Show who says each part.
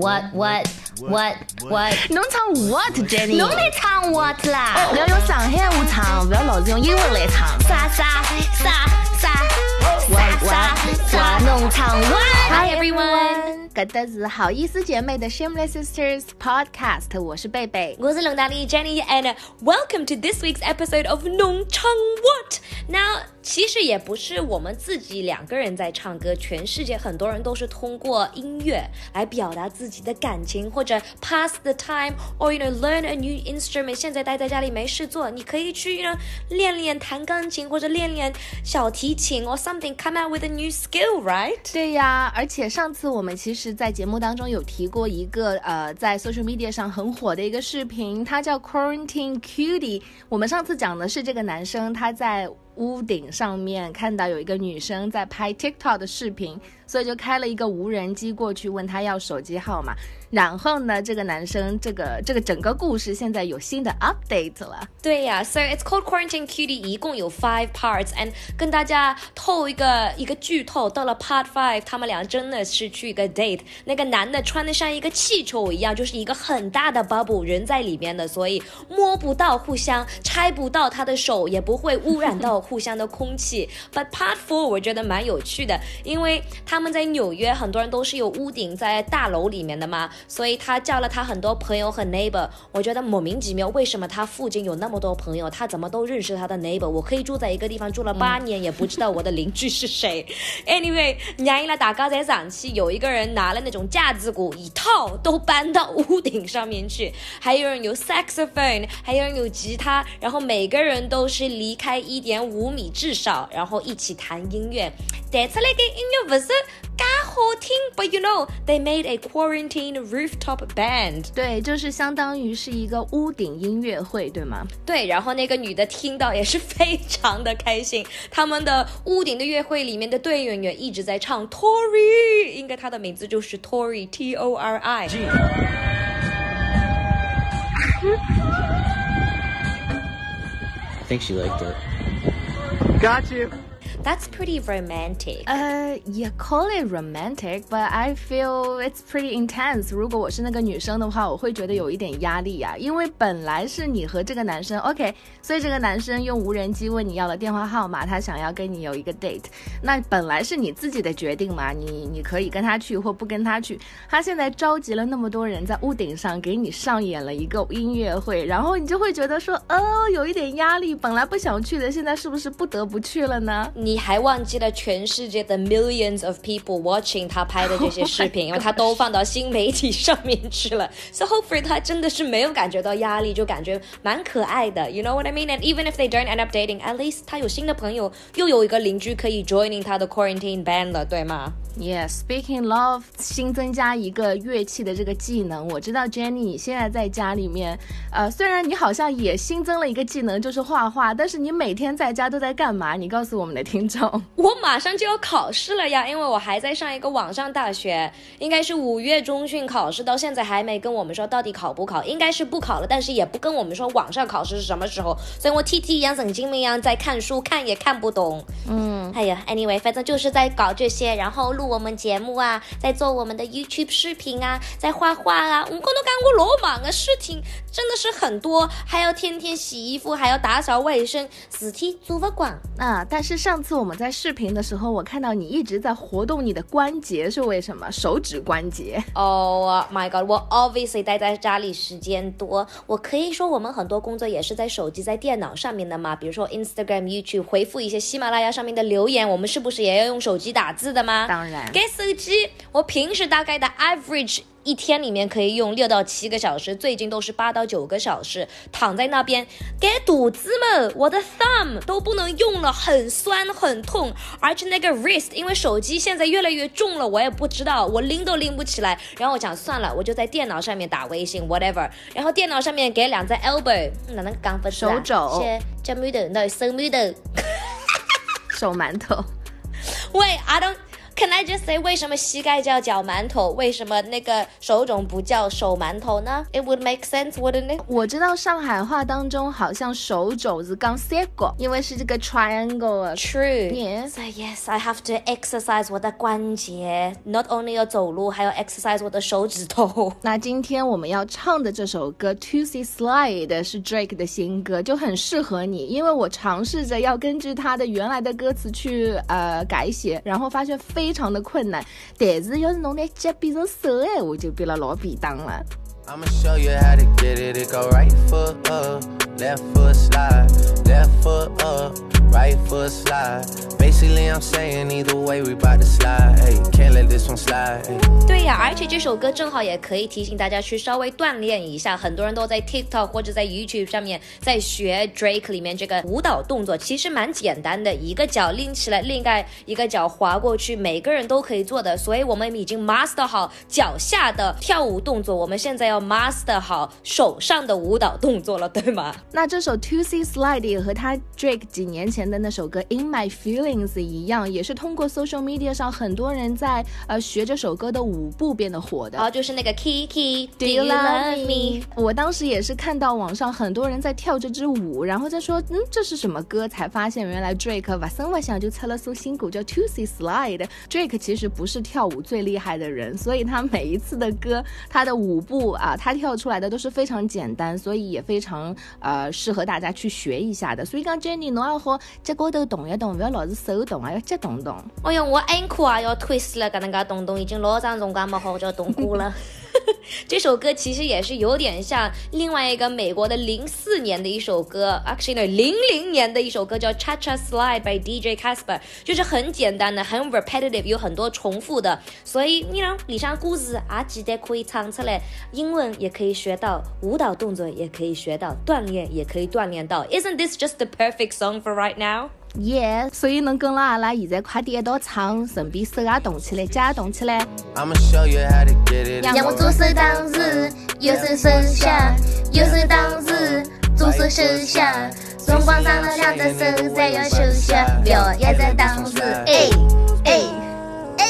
Speaker 1: what what what what？
Speaker 2: 侬唱 what Jenny？
Speaker 1: 侬来唱 what 啦？
Speaker 2: 不要用上海话唱，不要老是用英文来唱。
Speaker 1: 啥啥啥啥啥啥啥？侬唱
Speaker 2: what？Hi everyone，搿搭是好意思姐妹的 Shameless Sisters Podcast，我是贝贝。
Speaker 1: 我是龙大力 Jenny and welcome to this week's episode of 农唱 What。Now，其实也不是我们自己两个人在唱歌，全世界很多人都是通过音乐来表达自己的感情，或者 pass the time，or you know learn a new instrument。现在待在家里没事做，你可以去 you know 练练弹钢琴，或者练练小提琴，or something，come out with a new skill，right？
Speaker 2: 对呀，而且上次我们其实， 在节目当中有提过一个呃，在 social media 上很火的一个视频，它叫 Quarantine Cutie。我们上次讲的是这个男生他在屋顶上面看到有一个女生在拍 TikTok 的视频，所以就开了一个无人机过去问他要手机号码。然后呢，这个男生这个这个整个故事现在有新的 update 了。
Speaker 1: 对呀，So it's called Quarantine Cutie，一共有 five parts，and 跟大家透一个一个剧透，到了 part five，他们俩真的是去一个 date，那个男的穿的像一个气球一样，就是一个很大的 bubble，人在里面的，所以摸不到互相，拆不到他的手，也不会污染到互相的空气。But part four 我觉得蛮有趣的，因为他他们在纽约，很多人都是有屋顶在大楼里面的嘛。所以他叫了他很多朋友和 neighbor，我觉得莫名其妙，为什么他附近有那么多朋友，他怎么都认识他的 neighbor？我可以住在一个地方住了八年，也不知道我的邻居是谁。Anyway，让了大家在上去，有一个人拿了那种架子鼓，一套都搬到屋顶上面去，还有人有 saxophone，还有人有吉他，然后每个人都是离开一点五米至少，然后一起弹音乐。弹出来的音乐不是 ，but you know they made a quarantine rooftop band。
Speaker 2: 对，就是相当于是一个屋顶音乐会，对吗？
Speaker 1: 对，然后那个女的听到也是非常的开心。他们的屋顶的乐会里面的队员也一直在唱 Tori，应该她的名字就是 Tori，T O R I。
Speaker 3: I think she liked it.
Speaker 4: Got you.
Speaker 1: That's pretty romantic.
Speaker 2: 呃、uh,，也 call it romantic，but I feel it's pretty intense。如果我是那个女生的话，我会觉得有一点压力呀、啊，因为本来是你和这个男生 OK，所以这个男生用无人机问你要了电话号码，他想要跟你有一个 date，那本来是你自己的决定嘛，你你可以跟他去或不跟他去。他现在召集了那么多人在屋顶上给你上演了一个音乐会，然后你就会觉得说，哦，有一点压力，本来不想去的，现在是不是不得不去了呢？
Speaker 1: 你还忘记了全世界的 millions of people watching 他拍的这些视频，因为他都放到新媒体上面去了。So hopefully 他真的是没有感觉到压力，就感觉蛮可爱的。You know what I mean? And even if they don't end up dating, at least 他有新的朋友，又有一个邻居可以 joining 他的 quarantine band 了，对吗？
Speaker 2: Yes, speaking love，新增加一个乐器的这个技能。我知道 Jenny 你现在在家里面，呃，虽然你好像也新增了一个技能，就是画画，但是你每天在家都在干嘛？你告诉我们的听 众。
Speaker 1: 我马上就要考试了呀，因为我还在上一个网上大学，应该是五月中旬考试，到现在还没跟我们说到底考不考，应该是不考了，但是也不跟我们说网上考试是什么时候，所以我 T T 一样神经病一样在看书，看也看不懂。
Speaker 2: 嗯，
Speaker 1: 哎呀，anyway，反正就是在搞这些，然后录我们节目啊，在做我们的 YouTube 视频啊，在画画啊，我跟侬讲我老忙的事情真的是很多，还要天天洗衣服，还要打扫卫生，事体做不光。
Speaker 2: 啊，但是上次我们在视频的时候，我看到你一直在活动你的关节，是为什么？手指关节。
Speaker 1: Oh my god！我 obviously 待在家里时间多，我可以说我们很多工作也是在手机、在电脑上面的嘛。比如说 Instagram、YouTube 回复一些喜马拉雅上面的留言，我们是不是也要用手机打字的吗？
Speaker 2: 当然
Speaker 1: 给手机，我平时大概的 average。一天里面可以用六到七个小时，最近都是八到九个小时，躺在那边给肚子们，我的 thumb 都不能用了，很酸很痛，而且那个 wrist 因为手机现在越来越重了，我也不知道，我拎都拎不起来。然后我想算了，我就在电脑上面打微信 whatever，然后电脑上面给两只 elbow，哪能讲法子啊
Speaker 2: 手肘
Speaker 1: 是脚拇头，那手拇头。
Speaker 2: 手馒头。
Speaker 1: 喂，I don't。Can I just say 为什么膝盖叫脚馒头？为什么那个手肿不叫手馒头呢？It would make sense, wouldn't it？
Speaker 2: 我知道上海话当中好像手肘子刚 s e g 因为是这个 triangle。
Speaker 1: True.
Speaker 2: Yes.
Speaker 1: So yes, I have to exercise 我的关节。Not only 要走路，还要 exercise 我的手指头。
Speaker 2: 那今天我们要唱的这首歌《Tootsie Slide》是 Drake 的新歌，就很适合你，因为我尝试着要根据他的原来的歌词去呃改写，然后发现非非常的困难。但是要是侬那脚变成手哎，我就变得老便当了。
Speaker 5: I'ma show you how to get it. It go right foot up, left foot slide, left foot up, right foot slide. Basically, I'm saying either way, we bout to slide. Hey, can't let this one slide.
Speaker 1: 对呀，而且这首歌正好也可以提醒大家去稍微锻炼一下。很多人都在 TikTok 或者在 YouTube 上面在学 Drake 里面这个舞蹈动作，其实蛮简单的，一个脚拎起来，另外一个脚滑过去，每个人都可以做的。所以我们已经 master 好脚下的跳舞动作，我们现在要。Master 好手上的舞蹈动作了，对吗？
Speaker 2: 那这首 To See Slide 也和他 Drake 几年前的那首歌 In My Feelings 一样，也是通过 social media 上很多人在呃学这首歌的舞步变得火的。
Speaker 1: 然后就是那个 Kiki，Do you love me？
Speaker 2: 我当时也是看到网上很多人在跳这支舞，然后在说，嗯，这是什么歌？才发现原来 Drake 瓦森瓦想就测了首新歌叫 To See Slide。Drake 其实不是跳舞最厉害的人，所以他每一次的歌，他的舞步啊。它跳出来的都是非常简单，所以也非常呃适合大家去学一下的。所以讲 Jenny，侬要好脚高头动一动，不要老是手动啊，要脚动动。
Speaker 1: 哎哟，我 ankle 啊要 twist 了，搿能介动动，已经老长辰光没好叫动过了。这首歌其实也是有点像另外一个美国的零四年的一首歌，actually 零零年的一首歌叫 Cha Cha Slide by DJ Casper，就是很简单的，很 repetitive，有很多重复的，所以你呢，里上故事啊记得可以唱出来，英文也可以学到，舞蹈动作也可以学到，锻炼也可以锻炼到。Isn't this just the perfect song for right now?
Speaker 2: Yeah，所以能跟了阿拉现在快点一道唱，顺便手也动起来，脚也动起来。
Speaker 6: 让我左手当时，右手手下，右手当时，左手手下，双光上了两只手在要手下，表演在当时，哎哎哎。